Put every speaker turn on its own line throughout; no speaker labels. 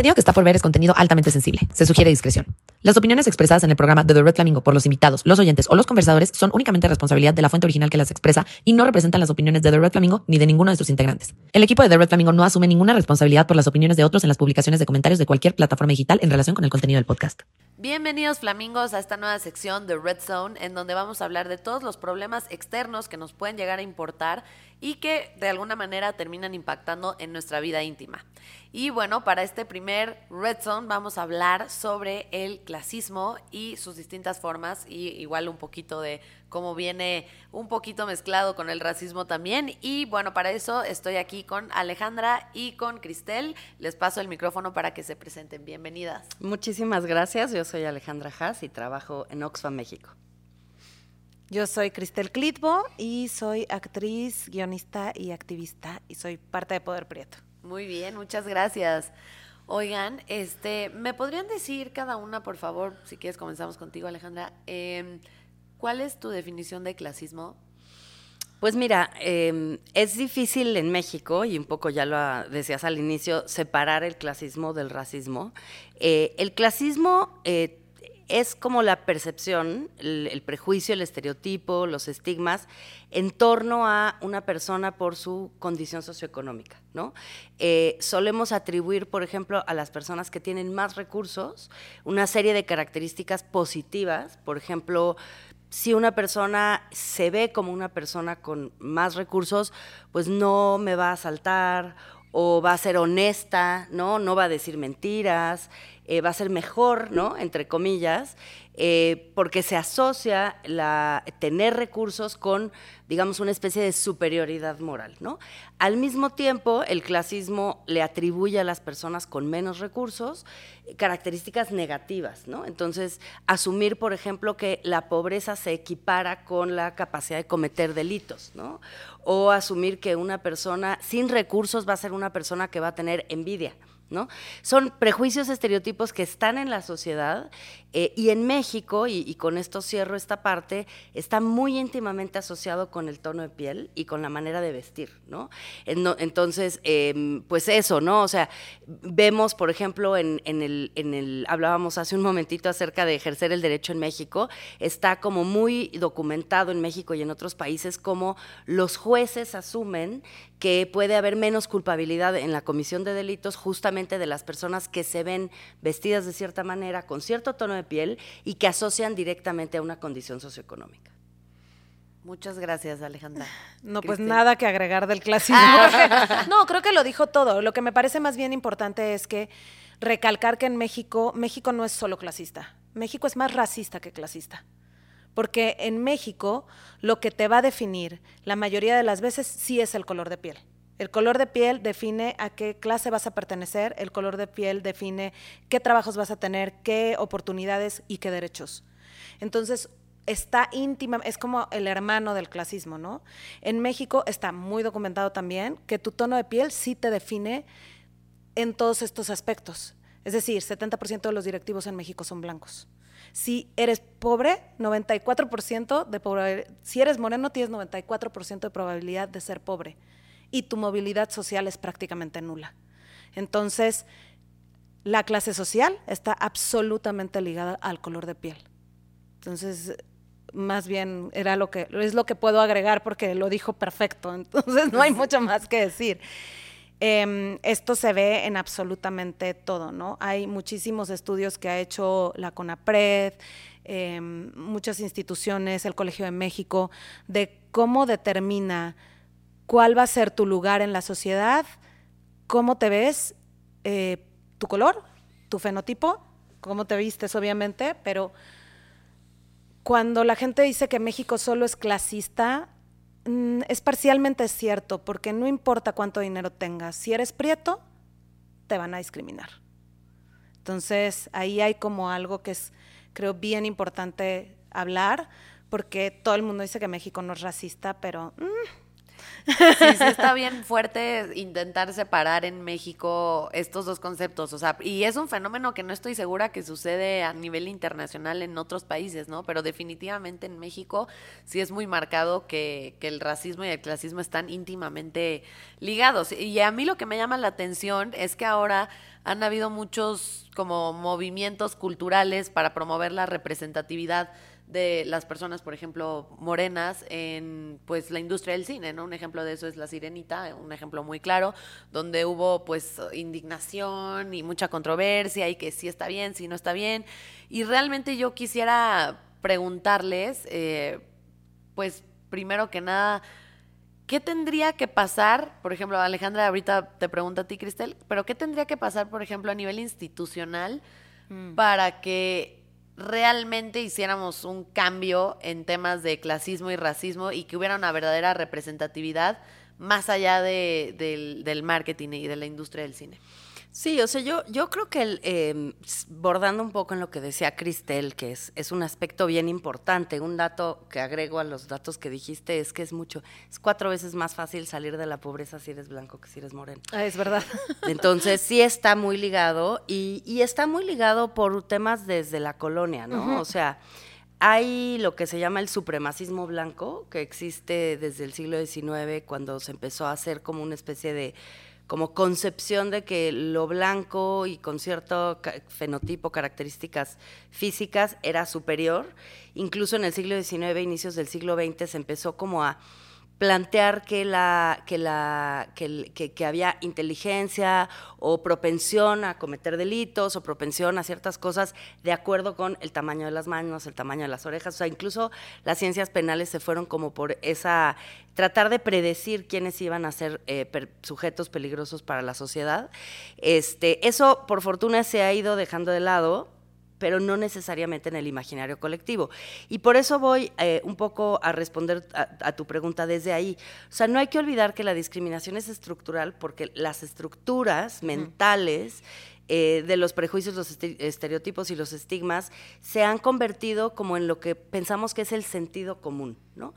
contenido que está por ver es contenido altamente sensible. Se sugiere discreción. Las opiniones expresadas en el programa de The Red Flamingo por los invitados, los oyentes o los conversadores son únicamente responsabilidad de la fuente original que las expresa y no representan las opiniones de The Red Flamingo ni de ninguno de sus integrantes. El equipo de The Red Flamingo no asume ninguna responsabilidad por las opiniones de otros en las publicaciones de comentarios de cualquier plataforma digital en relación con el contenido del podcast.
Bienvenidos flamingos a esta nueva sección de Red Zone en donde vamos a hablar de todos los problemas externos que nos pueden llegar a importar y que de alguna manera terminan impactando en nuestra vida íntima. Y bueno, para este primer Red Zone vamos a hablar sobre el clasismo y sus distintas formas y igual un poquito de cómo viene un poquito mezclado con el racismo también. Y bueno, para eso estoy aquí con Alejandra y con Cristel. Les paso el micrófono para que se presenten. Bienvenidas.
Muchísimas gracias. Yo soy Alejandra Haas y trabajo en Oxfam México.
Yo soy Cristel Clitbo y soy actriz, guionista y activista y soy parte de Poder Prieto.
Muy bien, muchas gracias. Oigan, este, ¿me podrían decir cada una, por favor, si quieres comenzamos contigo, Alejandra, em, cuál es tu definición de clasismo?
Pues mira, em, es difícil en México, y un poco ya lo decías al inicio, separar el clasismo del racismo. Eh, el clasismo eh, es como la percepción, el, prejuicio, el estereotipo, los estigmas en torno a una persona por su condición socioeconómica, ¿no? Eh, solemos atribuir, por ejemplo, a las personas que tienen más recursos una serie de características positivas, por ejemplo, si una persona se ve como una persona con más recursos, pues no me va a asaltar o va a ser honesta, ¿no? No va a decir mentiras, eh, va a ser mejor, ¿no? Entre comillas, eh, porque se asocia la, tener recursos con, digamos, una especie de superioridad moral, ¿no? Al mismo tiempo, el clasismo le atribuye a las personas con menos recursos eh, características negativas, ¿no? Entonces, asumir, por ejemplo, que la pobreza se equipara con la capacidad de cometer delitos, ¿no? O asumir que una persona sin recursos va a ser una persona que va a tener envidia, ¿no? Son prejuicios, estereotipos que están en la sociedad eh, y en México, y, con esto cierro esta parte, está muy íntimamente asociado con el tono de piel y con la manera de vestir, ¿no? entonces, em, pues eso, ¿no? O sea, vemos, por ejemplo, en, el, hablábamos hace un momentito acerca de ejercer el derecho en México, está como muy documentado en México y en otros países como los jueces asumen que puede haber menos culpabilidad en la comisión de delitos justamente de las personas que se ven vestidas de cierta manera, con cierto tono de piel y que asocian directamente a una condición socioeconómica.
Muchas gracias, Alejandra.
No, pues nada que agregar del clasismo. no, creo que lo dijo todo. Lo que me parece más bien importante es que recalcar que en México, México no es solo clasista. México es más racista que clasista. Porque en México lo que te va a definir la mayoría de las veces sí es el color de piel. El color de piel define a qué clase vas a pertenecer, el color de piel define qué trabajos vas a tener, qué oportunidades y qué derechos. Entonces, está íntima, es como el hermano del clasismo, ¿no? En México está muy documentado también que tu tono de piel sí te define en todos estos aspectos. Es decir, 70% de los directivos en México son blancos. Si eres pobre, 94% de si eres moreno, tienes 94% de probabilidad de ser pobre y tu movilidad social es prácticamente nula. Entonces, la clase social está absolutamente ligada al color de piel. Entonces, más bien era lo que es lo que puedo agregar porque lo dijo perfecto. Entonces, no hay mucho más que decir. Em, esto se ve en absolutamente todo, ¿no? Hay muchísimos estudios que ha hecho la CONAPRED, em, muchas instituciones, el Colegio de México, de cómo determina cuál va a ser tu lugar en la sociedad, cómo te ves, eh, tu color, tu fenotipo, cómo te vistes, obviamente, pero cuando la gente dice que México solo es clasista, Mm, es parcialmente cierto, porque no importa cuánto dinero tengas, si eres prieto, te van a discriminar. Entonces, ahí hay como algo que es, creo, bien importante hablar, porque todo el mundo dice que México no es racista, pero... Mm,
Sí, sí está bien fuerte intentar separar en México estos dos conceptos, o sea, y es un fenómeno que no estoy segura que sucede a nivel internacional en otros países, ¿no? Pero definitivamente en México sí es muy marcado que, que el racismo y el clasismo están íntimamente ligados. Y a mí lo que me llama la atención es que ahora han habido muchos como movimientos culturales para promover la representatividad de las personas, por ejemplo, morenas en pues la industria del cine, ¿no? Un ejemplo de eso es La Sirenita, un ejemplo muy claro, donde hubo pues indignación y mucha controversia y que sí está bien, sí no está bien. Y realmente yo quisiera preguntarles, eh, pues primero que nada, ¿qué tendría que pasar? Por ejemplo, Alejandra ahorita te pregunta a ti, Cristel, pero ¿qué tendría que pasar, por ejemplo, a nivel institucional mm. para que realmente hiciéramos un cambio en temas de clasismo y racismo y que hubiera una verdadera representatividad más allá de, del, del marketing y de la industria del cine.
Sí, o sea, yo, yo creo que el, em, bordando un poco en lo que decía Cristel, que es, es un aspecto bien importante, un dato que agrego a los datos que dijiste es que es mucho, es cuatro veces más fácil salir de la pobreza si eres blanco que si eres moreno.
Ah, es verdad.
Entonces sí está muy ligado y, y está muy ligado por temas desde la colonia, ¿no? O sea, hay lo que se llama el supremacismo blanco, que existe desde el siglo XIX, cuando se empezó a hacer como una especie de como concepción de que lo blanco y con cierto fenotipo, características físicas, era superior. Incluso en el siglo XIX, inicios del siglo XX, se empezó como a plantear que, la, que, la, que, que, había inteligencia o propensión a cometer delitos o propensión a ciertas cosas de acuerdo con el tamaño de las manos, el tamaño de las orejas. O sea, incluso las ciencias penales se fueron como por esa, tratar de predecir quiénes iban a ser eh, sujetos peligrosos para la sociedad. Este, eso, por fortuna, se ha ido dejando de lado pero no necesariamente en el imaginario colectivo. Y por eso voy eh, un poco a responder a, tu pregunta desde ahí. O sea, no hay que olvidar que la discriminación es estructural porque las estructuras mentales eh, de los prejuicios, los estereotipos y los estigmas se han convertido como en lo que pensamos que es el sentido común, ¿no?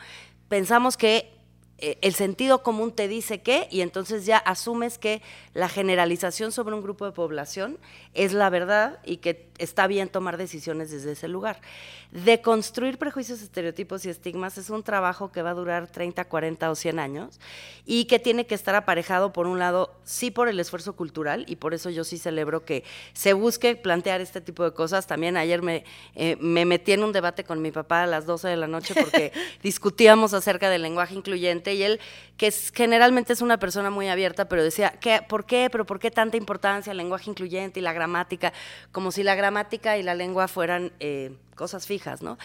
Pensamos que el sentido común te dice que, y entonces ya asumes que la generalización sobre un grupo de población es la verdad y que está bien tomar decisiones desde ese lugar. De construir prejuicios, estereotipos y estigmas es un trabajo que va a durar 30, 40 o 100 años y que tiene que estar aparejado, por un lado, sí por el esfuerzo cultural, y por eso yo sí celebro que se busque plantear este tipo de cosas. También ayer me, eh, me metí en un debate con mi papá a las 12 de la noche porque discutíamos acerca del lenguaje incluyente y él, que generalmente es una persona muy abierta, pero decía, ¿qué, ¿por qué? ¿Pero por qué tanta importancia el lenguaje incluyente y la gramática? Como si la gramática y la lengua fueran eh, cosas fijas, ¿no?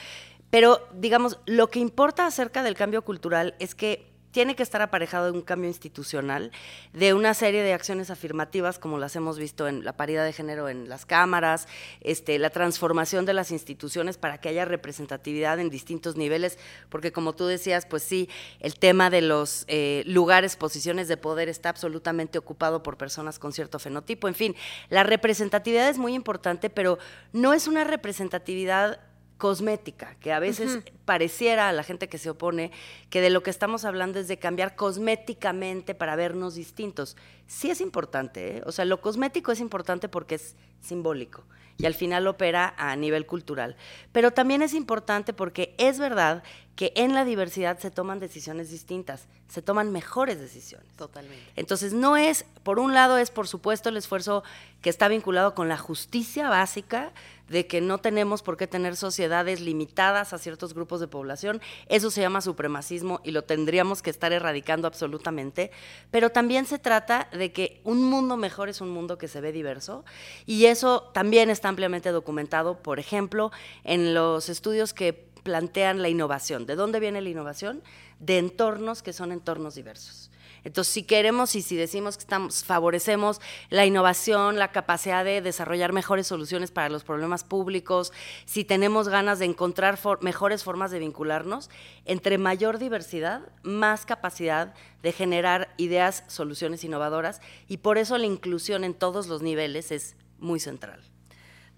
Pero, digamos, lo que importa acerca del cambio cultural es que tiene que estar aparejado de un cambio institucional, de una serie de acciones afirmativas, como las hemos visto en la paridad de género en las cámaras, este, la transformación de las instituciones para que haya representatividad en distintos niveles, porque como tú decías, pues sí, el tema de los eh, lugares, posiciones de poder está absolutamente ocupado por personas con cierto fenotipo. En fin, la representatividad es muy importante, pero no es una representatividad cosmética, que a veces pareciera a la gente que se opone que de lo que estamos hablando es de cambiar cosméticamente para vernos distintos. Sí es importante, ¿eh? o sea, lo cosmético es importante porque es simbólico y al final opera a nivel cultural. Pero también es importante porque es verdad que en la diversidad se toman decisiones distintas, se toman mejores decisiones.
Totalmente.
Entonces, no es, por un lado, es por supuesto el esfuerzo que está vinculado con la justicia básica, de que no tenemos por qué tener sociedades limitadas a ciertos grupos de población. Eso se llama supremacismo y lo tendríamos que estar erradicando absolutamente. Pero también se trata de que un mundo mejor es un mundo que se ve diverso y eso también está ampliamente documentado, por ejemplo, en los estudios que plantean la innovación. ¿De dónde viene la innovación? De entornos que son entornos diversos. Entonces, si queremos y si decimos que estamos, favorecemos la innovación, la capacidad de desarrollar mejores soluciones para los problemas públicos, si tenemos ganas de encontrar mejores formas de vincularnos, entre mayor diversidad, más capacidad de generar ideas, soluciones innovadoras, y por eso la inclusión en todos los niveles es muy central.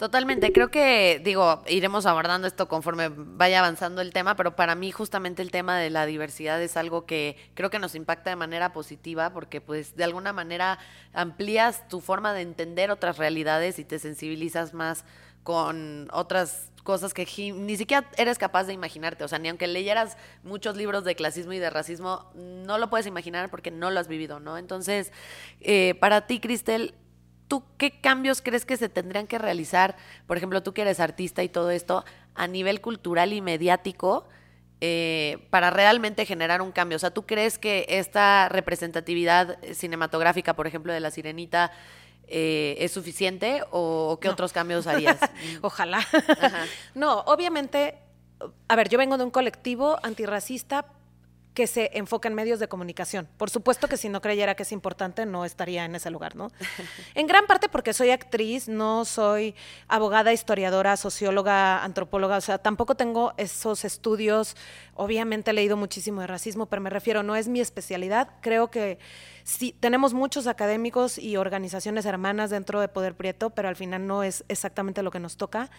Totalmente, creo que, digo, iremos abordando esto conforme vaya avanzando el tema, pero para mí justamente el tema de la diversidad es algo que creo que nos impacta de manera positiva porque pues de alguna manera amplías tu forma de entender otras realidades y te sensibilizas más con otras cosas que ni siquiera eres capaz de imaginarte. O sea, ni aunque leyeras muchos libros de clasismo y de racismo, no lo puedes imaginar porque no lo has vivido, ¿no? Entonces, eh, para ti, Cristel, ¿tú qué cambios crees que se tendrían que realizar? Por ejemplo, tú que eres artista y todo esto, a nivel cultural y mediático, eh, para realmente generar un cambio. O sea, ¿tú crees que esta representatividad cinematográfica, por ejemplo, de La Sirenita, eh, es suficiente o qué otros cambios harías?
Ojalá. no, obviamente, a ver, yo vengo de un colectivo antirracista, que se enfoca en medios de comunicación. Por supuesto que si no creyera que es importante, no estaría en ese lugar, ¿no? En gran parte porque soy actriz, no soy abogada, historiadora, socióloga, antropóloga, o sea, tampoco tengo esos estudios. Obviamente he leído muchísimo de racismo, pero me refiero, no es mi especialidad. Creo que sí, tenemos muchos académicos y organizaciones hermanas dentro de Poder Prieto, pero al final no es exactamente lo que nos toca.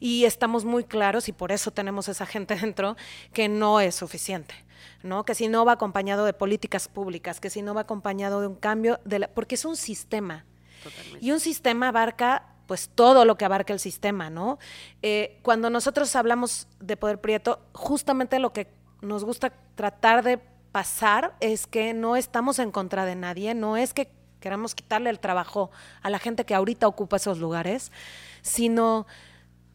Y estamos muy claros, y por eso tenemos esa gente dentro, que no es suficiente. ¿no? Que si no va acompañado de políticas públicas, que si no va acompañado de un cambio, de porque es un sistema. Y un sistema abarca pues todo lo que abarca el sistema, ¿no? Eh, cuando nosotros hablamos de poder prieto, justamente lo que nos gusta tratar de pasar es que no estamos en contra de nadie, no es que queramos quitarle el trabajo a la gente que ahorita ocupa esos lugares, sino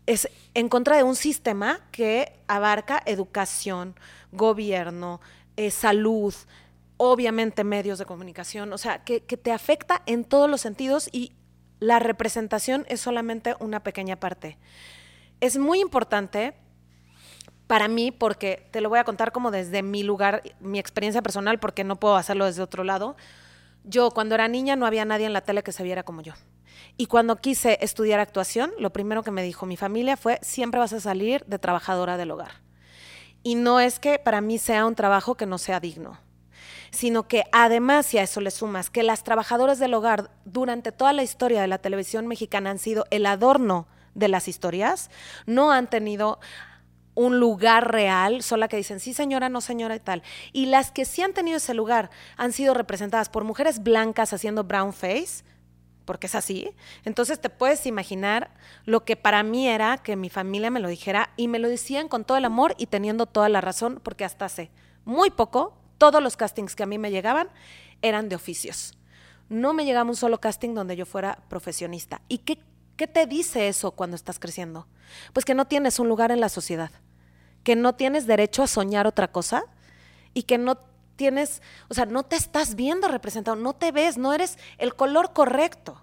es en contra de un sistema que abarca educación, gobierno, eh, salud, obviamente medios de comunicación, o sea, que, te afecta en todos los sentidos y la representación es solamente una pequeña parte. Es muy importante para mí, porque te lo voy a contar como desde mi lugar, mi experiencia personal, porque no puedo hacerlo desde otro lado. Yo cuando era niña no había nadie en la tele que se viera como yo. Y cuando quise estudiar actuación, lo primero que me dijo mi familia fue, siempre vas a salir de trabajadora del hogar. Y no es que para mí sea un trabajo que no sea digno, sino que además, si a eso le sumas que las trabajadoras del hogar durante toda la historia de la televisión mexicana han sido el adorno de las historias, no han tenido un lugar real, solo que dicen sí señora, no señora y tal. Y las que sí han tenido ese lugar han sido representadas por mujeres blancas haciendo brown face, porque es así. Entonces te puedes imaginar lo que para mí era que mi familia me lo dijera y me lo decían con todo el amor y teniendo toda la razón, porque hasta hace muy poco todos los castings que a mí me llegaban eran de oficios. No me llegaba un solo casting donde yo fuera profesionista. ¿Y qué, qué te dice eso cuando estás creciendo? Pues que no tienes un lugar en la sociedad, que no tienes derecho a soñar otra cosa y que no tienes, o sea, no te estás viendo representado, no te ves, no eres el color correcto.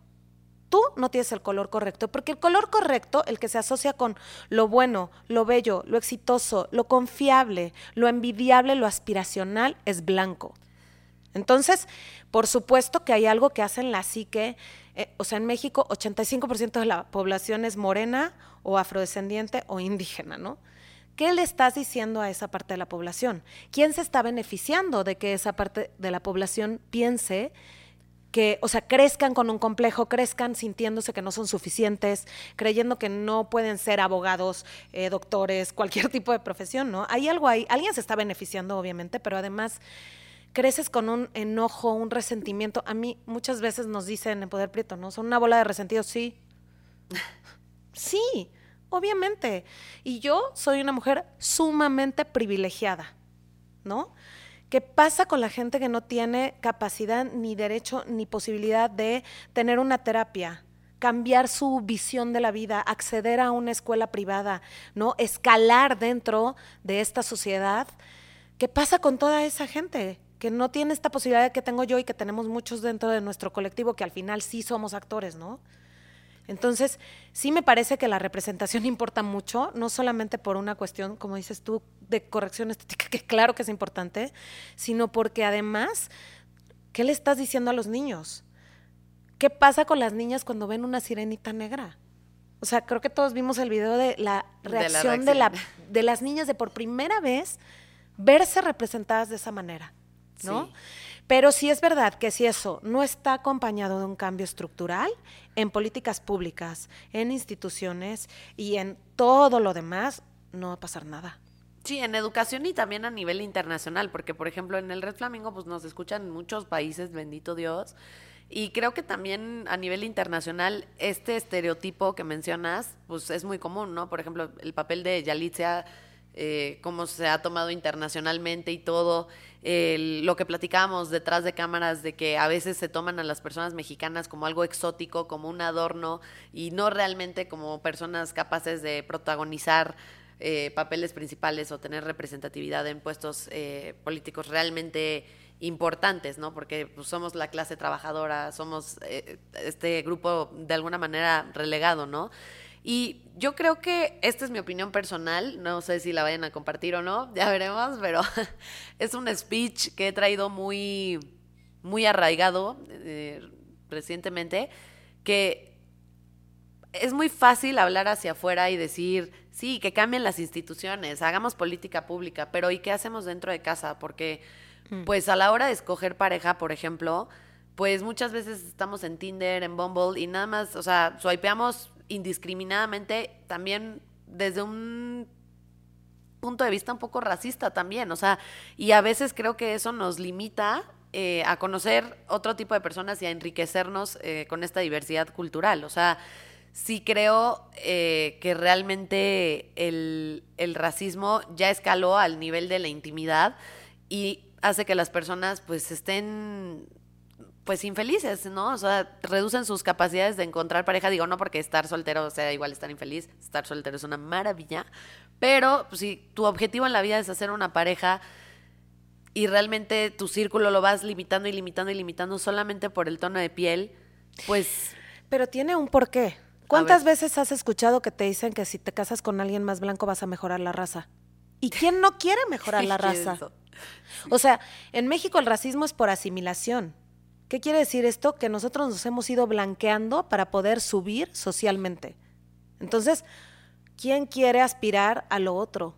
Tú no tienes el color correcto, porque el color correcto, el que se asocia con lo bueno, lo bello, lo exitoso, lo confiable, lo envidiable, lo aspiracional, es blanco. Entonces, por supuesto que hay algo que hacen la psique, eh, o sea, en México 85% de la población es morena o afrodescendiente o indígena, ¿no? ¿Qué le estás diciendo a esa parte de la población? ¿Quién se está beneficiando de que esa parte de la población piense que, o sea, crezcan con un complejo, crezcan sintiéndose que no son suficientes, creyendo que no pueden ser abogados, eh, doctores, cualquier tipo de profesión, ¿no? Hay algo ahí, alguien se está beneficiando, obviamente, pero además creces con un enojo, un resentimiento. A mí muchas veces nos dicen en Poder Prieto, ¿no? Son una bola de resentidos, sí. sí obviamente. Y yo soy una mujer sumamente privilegiada, ¿no? ¿Qué pasa con la gente que no tiene capacidad, ni derecho, ni posibilidad de tener una terapia? cambiar su visión de la vida, acceder a una escuela privada, ¿no? Escalar dentro de esta sociedad. ¿Qué pasa con toda esa gente que no tiene esta posibilidad que tengo yo y que tenemos muchos dentro de nuestro colectivo que al final sí somos actores, ¿no? Entonces, sí me parece que la representación importa mucho, no solamente por una cuestión, como dices tú, de corrección estética, que claro que es importante, sino porque además, ¿qué le estás diciendo a los niños? ¿Qué pasa con las niñas cuando ven una sirenita negra? O sea, creo que todos vimos el video de la reacción de, la, de las niñas de por primera vez verse representadas de esa manera, ¿no? Pero sí es verdad que si eso no está acompañado de un cambio estructural en políticas públicas, en instituciones y en todo lo demás, no va a pasar nada.
Sí, en educación y también a nivel internacional, porque por ejemplo en el Red Flamingo pues nos escuchan muchos países, bendito Dios, y creo que también a nivel internacional este estereotipo que mencionas pues es muy común, ¿no? Por ejemplo, el papel de Yalitza, eh, cómo se ha tomado internacionalmente y todo, lo que platicábamos detrás de cámaras de que a veces se toman a las personas mexicanas como algo exótico, como un adorno y no realmente como personas capaces de protagonizar eh, papeles principales o tener representatividad en puestos eh, políticos realmente importantes, ¿no? Porque pues, somos la clase trabajadora, somos eh, este grupo de alguna manera relegado, ¿no? Y yo creo que esta es mi opinión personal, no sé si la vayan a compartir o no, ya veremos, pero es un speech que he traído muy, muy arraigado recientemente, que es muy fácil hablar hacia afuera y decir, sí, que cambien las instituciones, hagamos política pública, pero ¿y qué hacemos dentro de casa? Porque, mm. pues a la hora de escoger pareja, por ejemplo, pues muchas veces estamos en Tinder, en Bumble y nada más, o sea, swipeamos indiscriminadamente también desde un punto de vista un poco racista también, o sea, y a veces creo que eso nos limita eh, a conocer otro tipo de personas y a enriquecernos eh, con esta diversidad cultural, o sea, sí creo eh, que realmente el, racismo ya escaló al nivel de la intimidad y hace que las personas pues estén pues infelices, ¿no? O sea, reducen sus capacidades de encontrar pareja. Digo, no porque estar soltero sea igual estar infeliz, estar soltero es una maravilla, pero pues, si tu objetivo en la vida es hacer una pareja y realmente tu círculo lo vas limitando y limitando y limitando solamente por el tono de piel, pues...
Pero tiene un porqué. ¿Cuántas veces has escuchado que te dicen que si te casas con alguien más blanco vas a mejorar la raza? ¿Y quién no quiere mejorar la raza? O sea, en México el racismo es por asimilación. ¿Qué quiere decir esto? Que nosotros nos hemos ido blanqueando para poder subir socialmente. Entonces, ¿quién quiere aspirar a lo otro?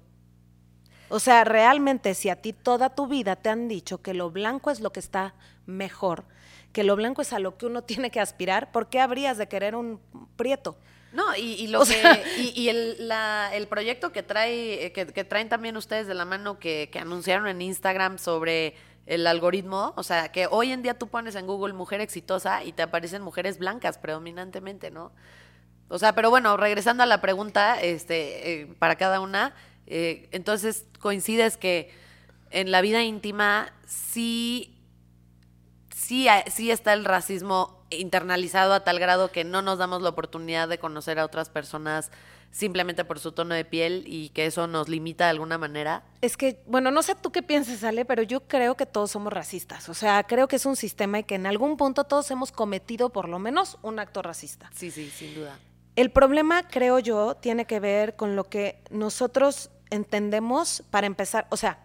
O sea, realmente si a ti toda tu vida te han dicho que lo blanco es lo que está mejor, que lo blanco es a lo que uno tiene que aspirar, ¿por qué habrías de querer un prieto?
No, y, lo que, y, el, el, proyecto que trae, que, traen también ustedes de la mano que, que anunciaron en Instagram sobre el algoritmo, o sea, que hoy en día tú pones en Google mujer exitosa y te aparecen mujeres blancas predominantemente, ¿no? O sea, pero bueno, regresando a la pregunta, este, eh, para cada una, eh, entonces coincides que en la vida íntima sí sí, sí está el racismo internalizado a tal grado que no nos damos la oportunidad de conocer a otras personas simplemente por su tono de piel y que eso nos limita de alguna manera?
Es que, bueno, no sé tú qué piensas, Ale, pero yo creo que todos somos racistas. O sea, creo que es un sistema y que en algún punto todos hemos cometido por lo menos un acto racista.
Sí, sí, sin duda.
El problema, creo yo, tiene que ver con lo que nosotros entendemos para empezar, o sea,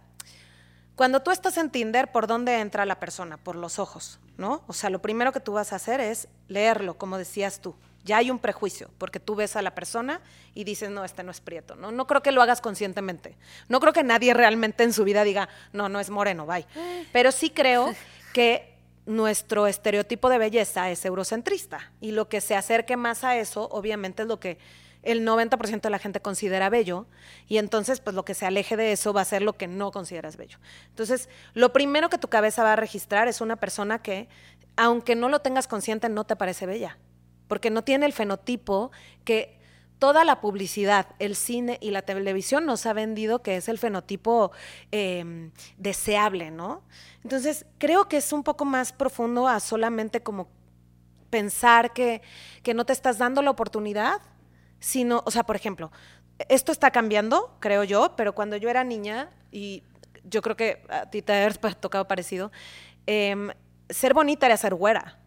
cuando tú estás en Tinder, ¿por dónde entra la persona? Por los ojos, ¿no? O sea, lo primero que tú vas a hacer es leerlo, como decías tú. Ya hay un prejuicio, porque tú ves a la persona y dices, no, este no es prieto, ¿no? No creo que lo hagas conscientemente. No creo que nadie realmente en su vida diga, no, no es moreno, bye. Pero sí creo que nuestro estereotipo de belleza es eurocentrista y lo que se acerque más a eso, obviamente, es lo que el 90% de la gente considera bello y entonces pues lo que se aleje de eso va a ser lo que no consideras bello. Entonces, lo primero que tu cabeza va a registrar es una persona que, aunque no lo tengas consciente, no te parece bella, porque no tiene el fenotipo que toda la publicidad, el cine y la televisión nos ha vendido que es el fenotipo em, deseable, ¿no? Entonces, creo que es un poco más profundo a solamente como pensar que, que no te estás dando la oportunidad sino, o sea, por ejemplo, esto está cambiando, creo yo, pero cuando yo era niña, y yo creo que a ti te ha tocado parecido, em, ser bonita era ser güera.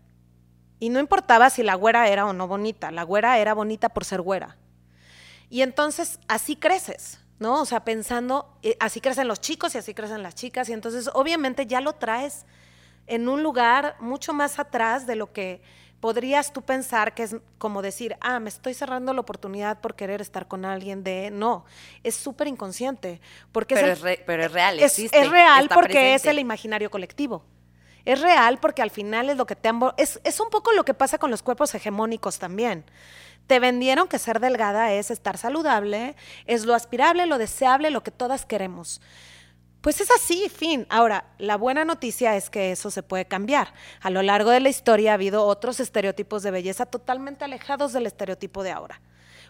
Y no importaba si la güera era o no bonita, la güera era bonita por ser güera. Y entonces así creces, ¿no? O sea, pensando, eh, así crecen los chicos y así crecen las chicas, y entonces obviamente ya lo traes en un lugar mucho más atrás de lo que podrías tú pensar que es como decir, ah, me estoy cerrando la oportunidad por querer estar con alguien de... No, es súper inconsciente. Porque
pero,
es,
pero es real,
es,
existe,
es real porque es el imaginario colectivo. Es real porque al final es lo que te han... Es, es un poco lo que pasa con los cuerpos hegemónicos también. Te vendieron que ser delgada es estar saludable, es lo aspirable, lo deseable, lo que todas queremos. Pues es así, fin. Ahora, la buena noticia es que eso se puede cambiar. A lo largo de la historia ha habido otros estereotipos de belleza totalmente alejados del estereotipo de ahora.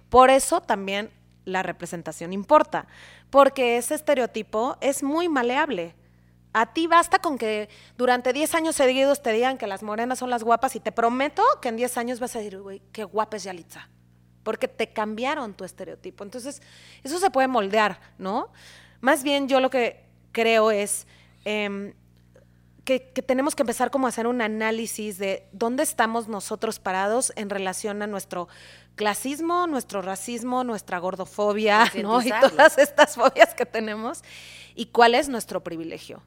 Por eso también la representación importa, porque ese estereotipo es muy maleable. A ti basta con que durante 10 años seguidos te digan que las morenas son las guapas y te prometo que en 10 años vas a decir, güey, qué guapa es Yalitza. Porque te cambiaron tu estereotipo. Entonces, eso se puede moldear, ¿no? Más bien yo lo que creo es em, que, tenemos que empezar como a hacer un análisis de dónde estamos nosotros parados en relación a nuestro clasismo, nuestro racismo, nuestra gordofobia, ¿no? Y todas estas fobias que tenemos. Y cuál es nuestro privilegio.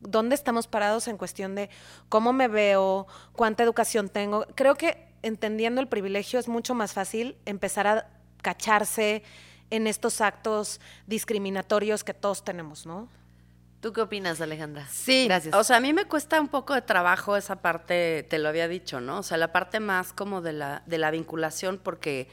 ¿Dónde estamos parados en cuestión de cómo me veo, cuánta educación tengo? Creo que entendiendo el privilegio es mucho más fácil empezar a cacharse en estos actos discriminatorios que todos tenemos, ¿no?
¿Tú qué opinas, Alejandra?
Sí, gracias. O sea, a mí me cuesta un poco de trabajo esa parte, te lo había dicho, ¿no? O sea, la parte más como de la, de la vinculación, porque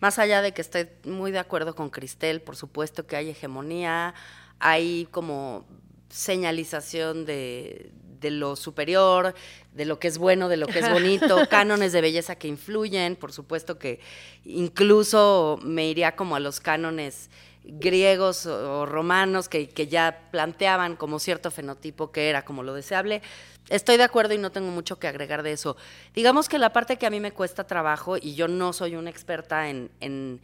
más allá de que estoy muy de acuerdo con Cristel, por supuesto que hay hegemonía, hay como señalización de, de lo superior, de lo que es bueno, de lo que es bonito, cánones de belleza que influyen, por supuesto que incluso me iría como a los cánones griegos o romanos que, ya planteaban como cierto fenotipo que era como lo deseable. Estoy de acuerdo y no tengo mucho que agregar de eso. Digamos que la parte que a mí me cuesta trabajo, y yo no soy una experta en, en,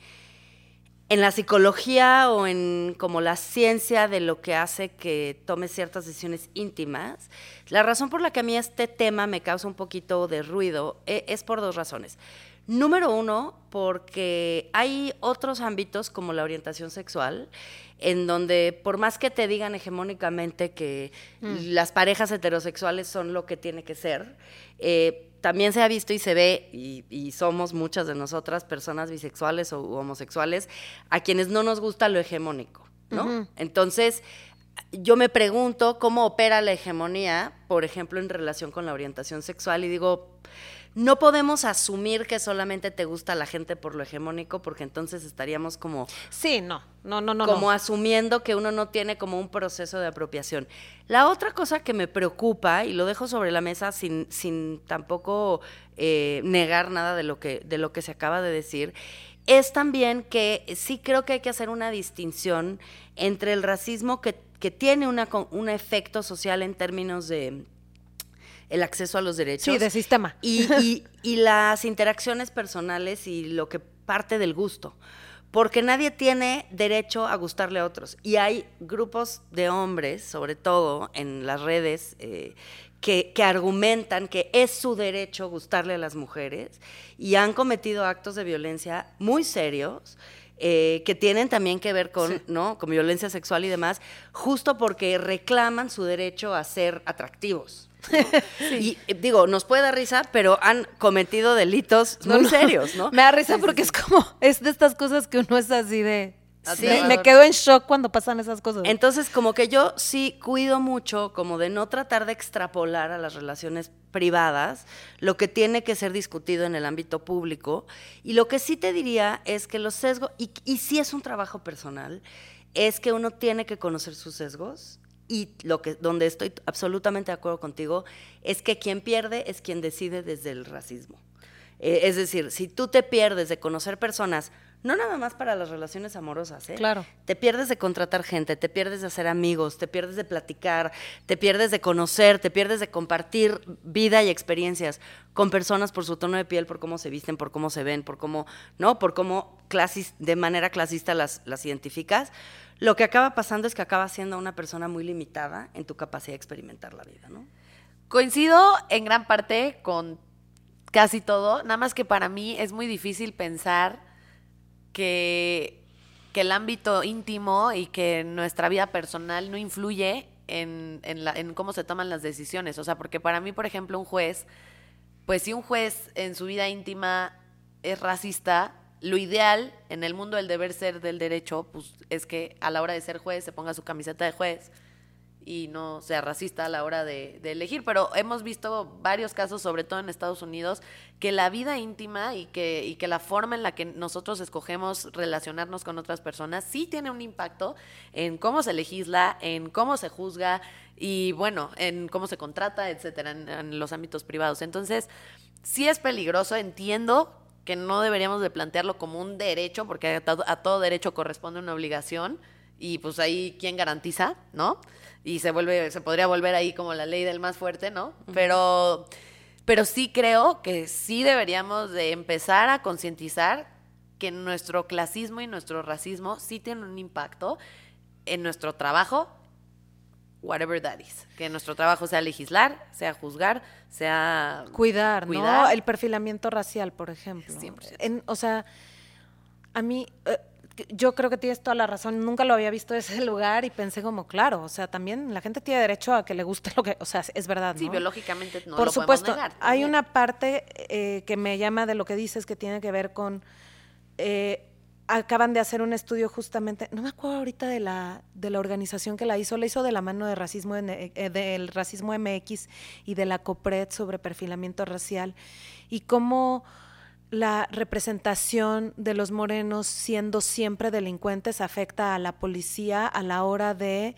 la psicología o en como la ciencia de lo que hace que tome ciertas decisiones íntimas, la razón por la que a mí este tema me causa un poquito de ruido eh, es por dos razones. Número uno, porque hay otros ámbitos como la orientación sexual, en donde por más que te digan hegemónicamente que mm. las parejas heterosexuales son lo que tiene que ser, eh, también se ha visto y se ve, y, somos muchas de nosotras personas bisexuales o homosexuales, a quienes no nos gusta lo hegemónico, ¿no? Entonces, yo me pregunto cómo opera la hegemonía, por ejemplo, en relación con la orientación sexual, y digo, no podemos asumir que solamente te gusta la gente por lo hegemónico, porque entonces estaríamos como...
Sí, no, no, no, no.
Como asumiendo que uno no tiene como un proceso de apropiación. La otra cosa que me preocupa, y lo dejo sobre la mesa sin, sin tampoco eh, negar nada de lo, que, de lo que se acaba de decir, es también que sí creo que hay que hacer una distinción entre el racismo que, que tiene una, un efecto social en términos de el acceso a los derechos.
Sí, de sistema.
Y, y, las interacciones personales y lo que parte del gusto. Porque nadie tiene derecho a gustarle a otros. Y hay grupos de hombres, sobre todo en las redes, eh, que, que, argumentan que es su derecho gustarle a las mujeres y han cometido actos de violencia muy serios. Eh, que tienen también que ver con, ¿no? con violencia sexual y demás, justo porque reclaman su derecho a ser atractivos. Y eh, digo, nos puede dar risa, pero han cometido delitos muy serios, ¿no?
Me da risa porque es como, es de estas cosas que uno es así de... me quedo en shock cuando pasan esas cosas.
Entonces, como que yo sí cuido mucho como de no tratar de extrapolar a las relaciones privadas lo que tiene que ser discutido en el ámbito público. Y lo que sí te diría es que los sesgos, y, y sí es un trabajo personal, es que uno tiene que conocer sus sesgos y lo que, donde estoy absolutamente de acuerdo contigo, es que quien pierde es quien decide desde el racismo. Eh, es decir, si tú te pierdes de conocer personas, no nada más para las relaciones amorosas, ¿eh?
Claro.
Te pierdes de contratar gente, te pierdes de hacer amigos, te pierdes de platicar, te pierdes de conocer, te pierdes de compartir vida y experiencias con personas por su tono de piel, por cómo se visten, por cómo se ven, por cómo, ¿no? Por cómo clasis, de manera clasista las, las identificas lo que acaba pasando es que acaba siendo una persona muy limitada en tu capacidad de experimentar la vida, ¿no?
Coincido en gran parte con casi todo, nada más que para mí es muy difícil pensar que, que el ámbito íntimo y que nuestra vida personal no influye en, en, la, en cómo se toman las decisiones. O sea, porque para mí, por ejemplo, un juez, pues si un juez en su vida íntima es racista, lo ideal en el mundo del deber ser del derecho, pues es que a la hora de ser juez se ponga su camiseta de juez y no sea racista a la hora de, elegir. Pero hemos visto varios casos, sobre todo en Estados Unidos, que la vida íntima y que, y que la forma en la que nosotros escogemos relacionarnos con otras personas sí tiene un impacto en cómo se legisla, en cómo se juzga y bueno, en cómo se contrata, etcétera, en, los ámbitos privados. Entonces, sí es peligroso, entiendo que no deberíamos de plantearlo como un derecho, porque a todo derecho corresponde una obligación, y pues ahí quién garantiza, ¿no? Y se vuelve, se podría volver ahí como la ley del más fuerte, ¿no? Pero, pero sí creo que sí deberíamos de empezar a concientizar que nuestro clasismo y nuestro racismo sí tienen un impacto en nuestro trabajo, whatever that is. Que nuestro trabajo sea legislar, sea juzgar, sea...
Cuidar, ¿no? El perfilamiento racial, por ejemplo.
En,
o sea, a mí... Eh, yo creo que tienes toda la razón. Nunca lo había visto ese lugar y pensé como, claro, o sea, también la gente tiene derecho a que le guste lo que, o sea, es verdad. ¿no?
Sí, biológicamente no
Por
lo
supuesto,
negar,
hay una parte eh, que me llama de lo que dices que tiene que ver con. Eh, acaban de hacer un estudio justamente, no me acuerdo ahorita de la, de la organización que la hizo, la hizo de la mano de racismo, eh, del racismo MX y de la COPRED sobre perfilamiento racial y cómo la representación de los morenos siendo siempre delincuentes afecta a la policía a la hora de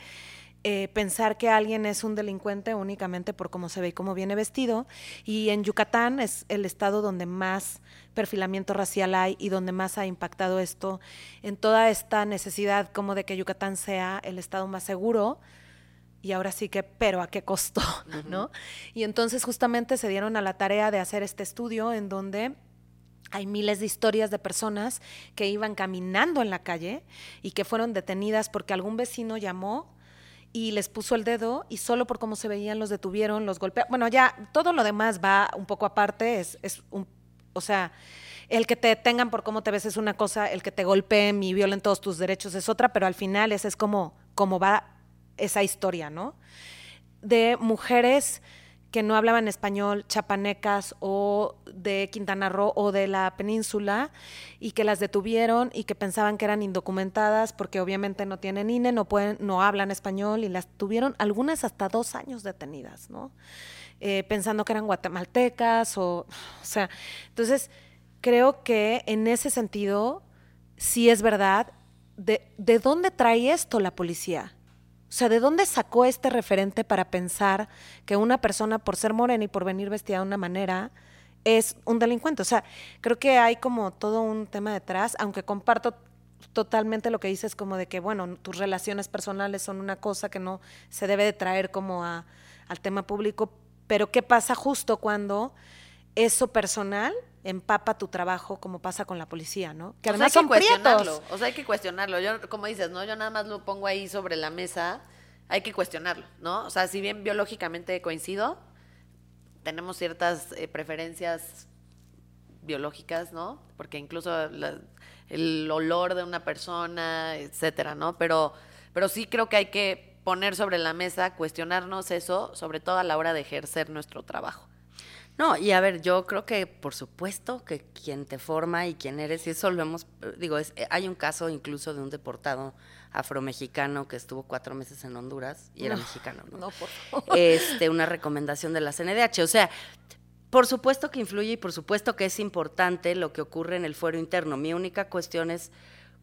eh, pensar que alguien es un delincuente únicamente por cómo se ve y cómo viene vestido. Y en Yucatán es el estado donde más perfilamiento racial hay y donde más ha impactado esto en toda esta necesidad como de que Yucatán sea el estado más seguro. Y ahora sí que, pero a qué costo, ¿no? Y entonces justamente se dieron a la tarea de hacer este estudio en donde hay miles de historias de personas que iban caminando en la calle y que fueron detenidas porque algún vecino llamó y les puso el dedo y solo por cómo se veían los detuvieron, los golpearon. Bueno, ya todo lo demás va un poco aparte, es, es un, o sea, el que te detengan por cómo te ves es una cosa, el que te golpeen y violen todos tus derechos es otra, pero al final esa es como, como va esa historia, ¿no? De mujeres que no hablaban español, chapanecas o de Quintana Roo o de la península y que las detuvieron y que pensaban que eran indocumentadas porque obviamente no tienen INE, no pueden, no hablan español y las tuvieron algunas hasta dos años detenidas, ¿no? Eh, pensando que eran guatemaltecas o, o sea, entonces creo que en ese sentido sí es verdad. ¿De, ¿De dónde trae esto la policía? O sea, ¿de dónde sacó este referente para pensar que una persona, por ser morena y por venir vestida de una manera, es un delincuente? O sea, creo que hay como todo un tema detrás, aunque comparto totalmente lo que dices como de que, bueno, tus relaciones personales son una cosa que no se debe de traer como a, al tema público, pero ¿qué pasa justo cuando eso personal empapa tu trabajo como pasa con la policía, ¿no?
Que además o hay que cuestionarlo, o sea, hay que cuestionarlo. Yo, como dices, ¿no? Yo nada más lo pongo ahí sobre la mesa, hay que cuestionarlo, ¿no? O sea, si bien biológicamente coincido, tenemos ciertas eh, preferencias biológicas, ¿no? Porque incluso el olor de una persona, etcétera, ¿no? Pero, pero sí creo que hay que poner sobre la mesa, cuestionarnos eso, sobre todo a la hora de ejercer nuestro trabajo.
No, y a ver, yo creo que por supuesto que quien te forma y quién eres, y eso lo hemos, digo, es, hay un caso incluso de un deportado afromexicano que estuvo cuatro meses en Honduras y era mexicano, ¿no?
No, por favor.
Este, una recomendación de la CNDH. O sea, por supuesto que influye y por supuesto que es importante lo que ocurre en el fuero interno. Mi única cuestión es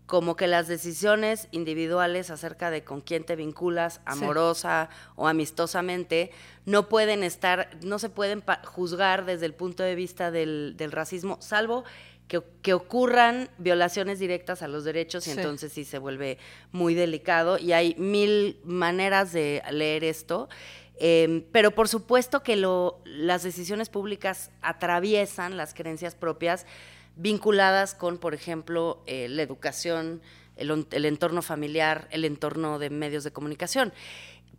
como que las decisiones individuales acerca de con quién te vinculas amorosa o amistosamente no pueden estar, no se pueden juzgar desde el punto de vista del, racismo, salvo que, ocurran violaciones directas a los derechos y entonces sí se vuelve muy delicado y hay mil maneras de leer esto. Em, pero por supuesto que lo, las decisiones públicas atraviesan las creencias propias vinculadas con, por ejemplo, eh, la educación, el, entorno familiar, el entorno de medios de comunicación.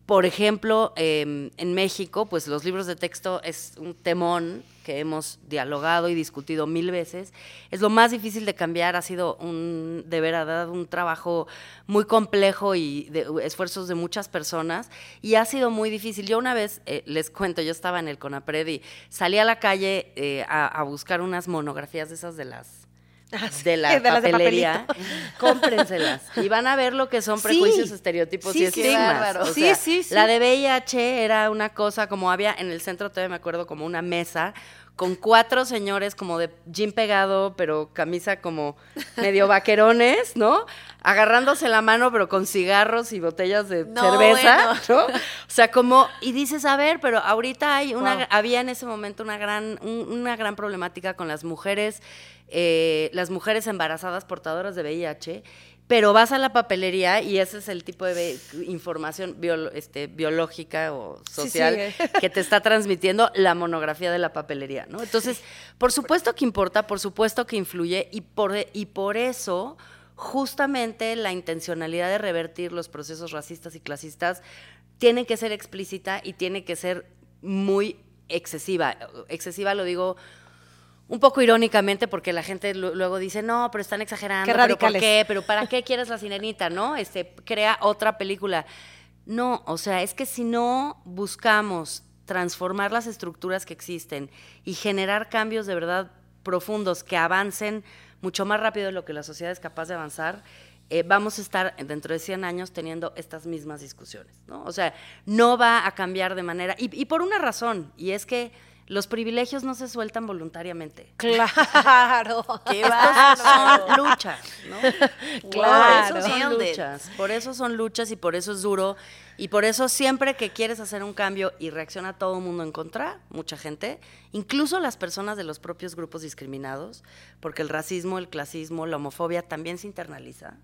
Por ejemplo, em, en México, pues los libros de texto es un temón que hemos dialogado y discutido mil veces. Es lo más difícil de cambiar, ha sido un, de verdad un trabajo muy complejo y de esfuerzos de muchas personas y ha sido muy difícil. Yo una vez, eh, les cuento, yo estaba en el CONAPRED y salí a la calle eh, a, buscar unas monografías de esas de las
Ah, sí,
de la
de las de
papelería, cómprenselas y van a ver lo que son
Sí.
prejuicios, estereotipos
Sí,
y estigmas. O
Sí,
sea,
sí, sí.
La de VIH era una cosa como había en el centro todavía me acuerdo como una mesa con cuatro señores como de jean pegado, pero camisa como medio vaquerones, ¿no? Agarrándose la mano, pero con cigarros y botellas de
No,
cerveza, ¿no? O sea, como, y dices, a ver, pero ahorita hay una,
Wow.
había en ese momento una gran, un- una gran problemática con las mujeres, eh, las mujeres embarazadas portadoras de VIH, pero vas a la papelería y ese es el tipo de información este, biológica o
Sí,
social que te está transmitiendo la monografía de la papelería, ¿no? Entonces, por supuesto que importa, por supuesto que influye y por, y por eso justamente la intencionalidad de revertir los procesos racistas y clasistas tiene que ser explícita y tiene que ser muy excesiva. Excesiva lo digo un poco irónicamente porque la gente lu- luego dice, no, pero están exagerando,
Qué
pero ¿por
radicales.
qué? ¿Pero para qué quieres la sirenita, no? Este, crea otra película. No, o sea, es que si no buscamos transformar las estructuras que existen y generar cambios de verdad profundos que avancen mucho más rápido de lo que la sociedad es capaz de avanzar, eh, vamos a estar dentro de 100 años teniendo estas mismas discusiones, ¿no? O sea, no va a cambiar de manera, y, y por una razón, y es que los privilegios no se sueltan voluntariamente.
Claro.
Bárbaro.
son luchas, ¿no?
Claro.
Por eso son luchas, por eso son luchas y por eso es duro. Y por eso siempre que quieres hacer un cambio y reacciona todo el mundo en contra, mucha gente, incluso las personas de los propios grupos discriminados, porque el racismo, el clasismo, la homofobia también se internaliza,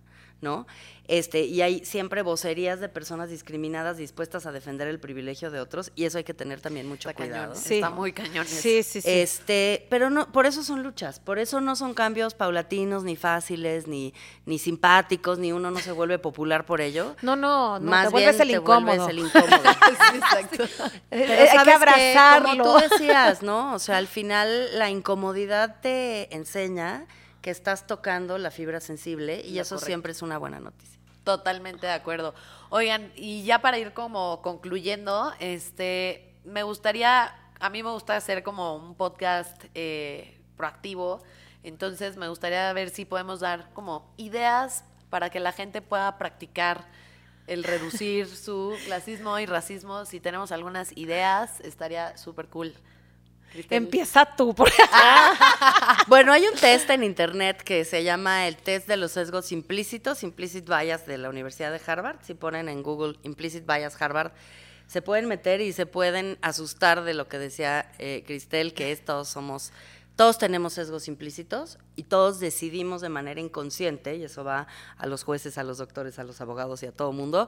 ¿no? Este, y hay siempre vocerías de personas discriminadas dispuestas a defender el privilegio de otros, y eso hay que tener también mucho
Está
cuidado.
cañón.
Sí.
Está muy cañón.
Sí, sí, sí.
Este, pero no, por eso son luchas, por eso no son cambios paulatinos, ni fáciles, ni, ni simpáticos, ni uno no se vuelve popular por ello.
no, no, no,
Más
te vuelves
bien
el
te vuelves
incómodo.
el incómodo.
Sí, exacto.
Pero
hay que abrazarlo.
Como tú decías, ¿no? O sea, al final la incomodidad te enseña que estás tocando la fibra sensible y eso
correcto.
siempre es una buena noticia.
Totalmente de acuerdo. Oigan, y ya para ir como concluyendo, este, me gustaría, a mí me gusta hacer como un podcast eh, proactivo, entonces me gustaría ver si podemos dar como ideas para que la gente pueda practicar el reducir su clasismo y racismo. Si tenemos algunas ideas, estaría súper cool.
Empieza tú. Por...
Bueno, hay un test en internet que se llama el test de los sesgos implícitos, Implicit Bias de la Universidad de Harvard. Si ponen en Google Implicit Bias Harvard, se pueden meter y se pueden asustar de lo que decía eh, Cristel, que es todos somos, todos tenemos sesgos implícitos y todos decidimos de manera inconsciente, y eso va a los jueces, a los doctores, a los abogados y a todo mundo,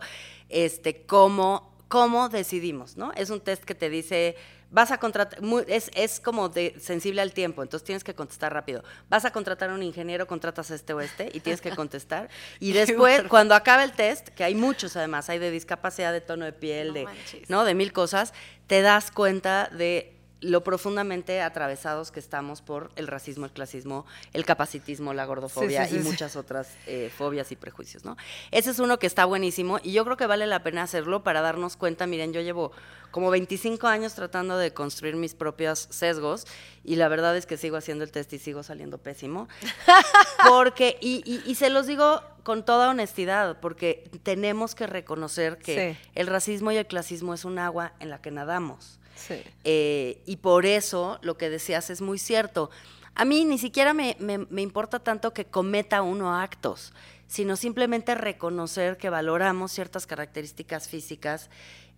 este, cómo, cómo decidimos, ¿no? Es un test que te dice, vas a contratar, es, es como de, sensible al tiempo, entonces tienes que contestar rápido. Vas a contratar a un ingeniero, contratas a este o este y tienes que contestar. Y después, cuando acaba el test, que hay muchos además, hay de discapacidad, de tono de piel,
No
de,
manches.
¿no? de mil cosas, te das cuenta de lo profundamente atravesados que estamos por el racismo, el clasismo, el capacitismo, la gordofobia
Sí, sí,
y
sí,
muchas otras eh, fobias y prejuicios, ¿no? Ese es uno que está buenísimo y yo creo que vale la pena hacerlo para darnos cuenta, miren, yo llevo como 25 años tratando de construir mis propios sesgos y la verdad es que sigo haciendo el test y sigo saliendo pésimo. Porque, y, y- y se los digo con toda honestidad, porque tenemos que reconocer que el racismo y el clasismo es un agua en la que nadamos.
Sí.
Eh, y por eso lo que decías es muy cierto. A mí ni siquiera me, me- me importa tanto que cometa uno actos, sino simplemente reconocer que valoramos ciertas características físicas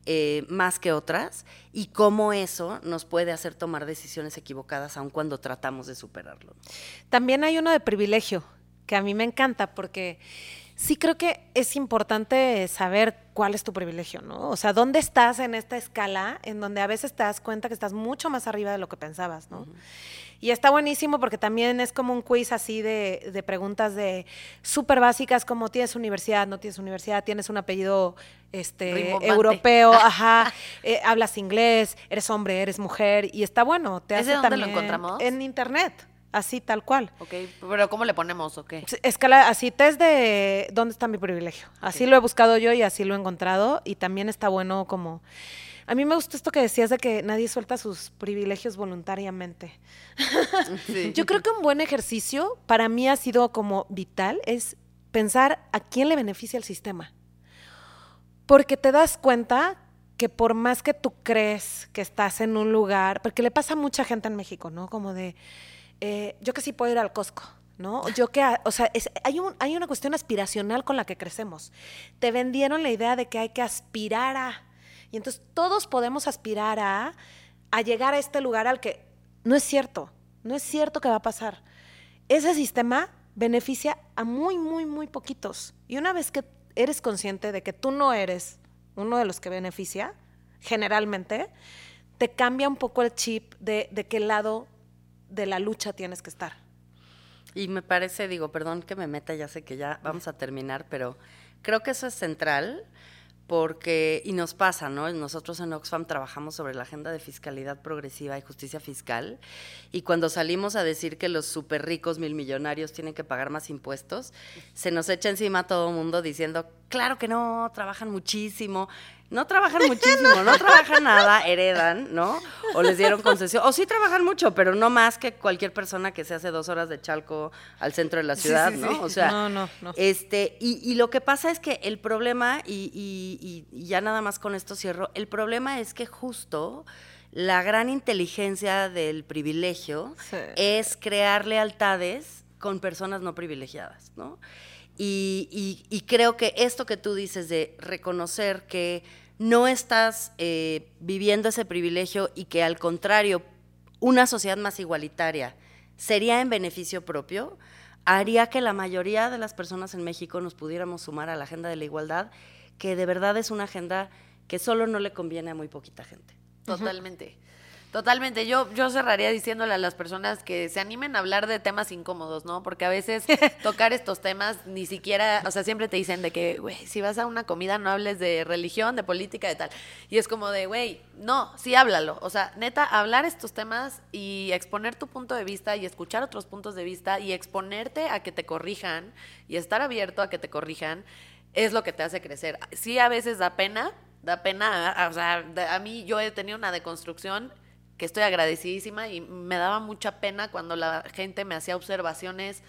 eh, más que otras y cómo eso nos puede hacer tomar decisiones equivocadas aun cuando tratamos de superarlo.
También hay uno de privilegio, que a mí me encanta porque sí creo que es importante saber cuál es tu privilegio, ¿no? O sea, dónde estás en esta escala en donde a veces te das cuenta que estás mucho más arriba de lo que pensabas, ¿no? Y está buenísimo porque también es como un quiz así de, de preguntas de súper básicas como tienes universidad, no tienes universidad, tienes un apellido este, europeo, ajá, eh, hablas inglés, eres hombre, eres mujer y está bueno. Te
¿Ese
hace
dónde lo encontramos?
En internet, así tal cual.
Ok, pero ¿cómo le ponemos o qué?
Escala, así test de dónde está mi privilegio. Así lo he buscado yo y así lo he encontrado y también está bueno como A mí me gustó esto que decías de que nadie suelta sus privilegios voluntariamente. Yo creo que un buen ejercicio para mí ha sido como vital es pensar a quién le beneficia el sistema. Porque te das cuenta que por más que tú crees que estás en un lugar, porque le pasa a mucha gente en México, ¿no? Como de, eh, yo que sí puedo ir al Costco, ¿no? Yo que, o sea, hay, hay una cuestión aspiracional con la que crecemos. Te vendieron la idea de que hay que aspirar a, y entonces todos podemos aspirar a, a llegar a este lugar al que no es cierto, no es cierto que va a pasar. Ese sistema beneficia a muy, muy, muy poquitos. Y una vez que eres consciente de que tú no eres uno de los que beneficia, generalmente, te cambia un poco el chip de, de qué lado de la lucha tienes que estar.
Y me parece, digo, perdón que me meta, ya sé que ya vamos a terminar, pero creo que eso es central porque, y nos pasa, ¿no? Nosotros en Oxfam trabajamos sobre la agenda de fiscalidad progresiva y justicia fiscal, y cuando salimos a decir que los súper ricos mil millonarios tienen que pagar más impuestos, se nos echa encima todo el mundo diciendo, claro que no, trabajan muchísimo, no trabajan muchísimo, no. trabajan nada, heredan, ¿no? O les dieron concesión, o sí trabajan mucho, pero no más que cualquier persona que se hace dos horas de chalco al centro de la ciudad, ¿no? O sea,
no, no, no.
este, y, lo que pasa es que el problema, y, ya nada más con esto cierro, el problema es que justo la gran inteligencia del privilegio es crear lealtades con personas no privilegiadas, ¿no? Y, creo que esto que tú dices de reconocer que no estás eh, viviendo ese privilegio y que al contrario, una sociedad más igualitaria sería en beneficio propio, haría que la mayoría de las personas en México nos pudiéramos sumar a la agenda de la igualdad, que de verdad es una agenda que solo no le conviene a muy poquita gente.
Totalmente. Totalmente, yo, yo cerraría diciéndole a las personas que se animen a hablar de temas incómodos, ¿no? Porque a veces tocar estos temas ni siquiera, o sea, siempre te dicen de que, güey, si vas a una comida no hables de religión, de política, de tal. Y es como de, güey, no, sí háblalo. O sea, neta, hablar estos temas y exponer tu punto de vista y escuchar otros puntos de vista y exponerte a que te corrijan y estar abierto a que te corrijan es lo que te hace crecer. Sí, a veces da pena, da pena, o sea, a mí yo he tenido una deconstrucción que estoy agradecidísima y me daba mucha pena cuando la gente me hacía observaciones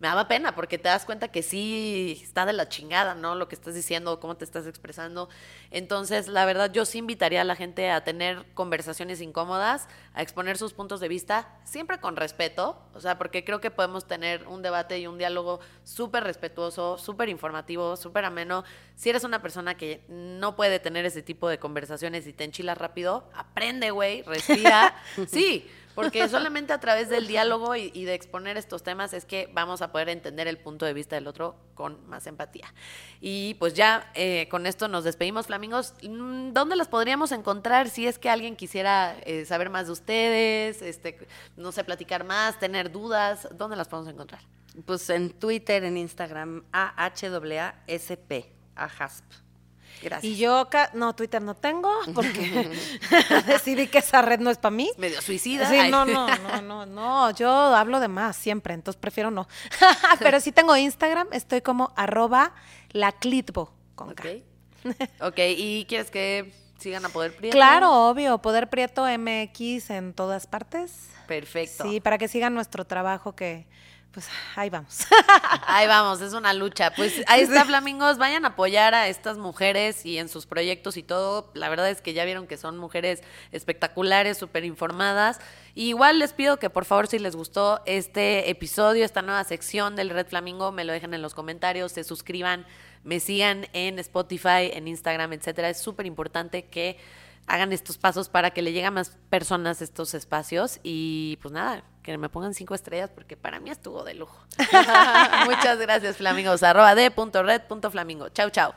me daba pena porque te das cuenta que sí está de la chingada, ¿no? Lo que estás diciendo, cómo te estás expresando. Entonces, la verdad, yo sí invitaría a la gente a tener conversaciones incómodas, a exponer sus puntos de vista, siempre con respeto, o sea, porque creo que podemos tener un debate y un diálogo súper respetuoso, súper informativo, súper ameno. Si eres una persona que no puede tener ese tipo de conversaciones y te enchilas rápido, aprende, güey, respira. sí, porque solamente a través del diálogo y, de exponer estos temas es que vamos a poder entender el punto de vista del otro con más empatía. Y pues ya eh, con esto nos despedimos, Flamingos. Mm, ¿Dónde las podríamos encontrar si es que alguien quisiera eh, saber más de ustedes, este, no sé, platicar más, tener dudas? ¿Dónde las podemos encontrar?
Pues en Twitter, en Instagram, AHWASP, AHASP.
Gracias. Y yo, no, Twitter no tengo porque decidí que esa red no es para mí.
Medio suicida.
Sí, no, no, no, no, no, yo hablo de más siempre, entonces prefiero no. Pero sí tengo Instagram, estoy como arroba laclitbo con
ok, ok, ¿y quieres que sigan a Poder Prieto?
Claro, obvio, Poder Prieto MX en todas partes.
Perfecto.
Sí, para que sigan nuestro trabajo que pues ahí vamos.
ahí vamos, es una lucha. Pues ahí está, Flamingos, vayan a apoyar a estas mujeres y en sus proyectos y todo. La verdad es que ya vieron que son mujeres espectaculares, súper informadas. igual les pido que por favor, si les gustó este episodio, esta nueva sección del Red Flamingo, me lo dejen en los comentarios, se suscriban, me sigan en Spotify, en Instagram, etcétera. Es súper importante que hagan estos pasos para que le lleguen a más personas estos espacios y pues nada, que me pongan cinco estrellas porque para mí estuvo de lujo. Muchas gracias, Flamingos. Arroba de punto red punto flamingo. Chau, chau.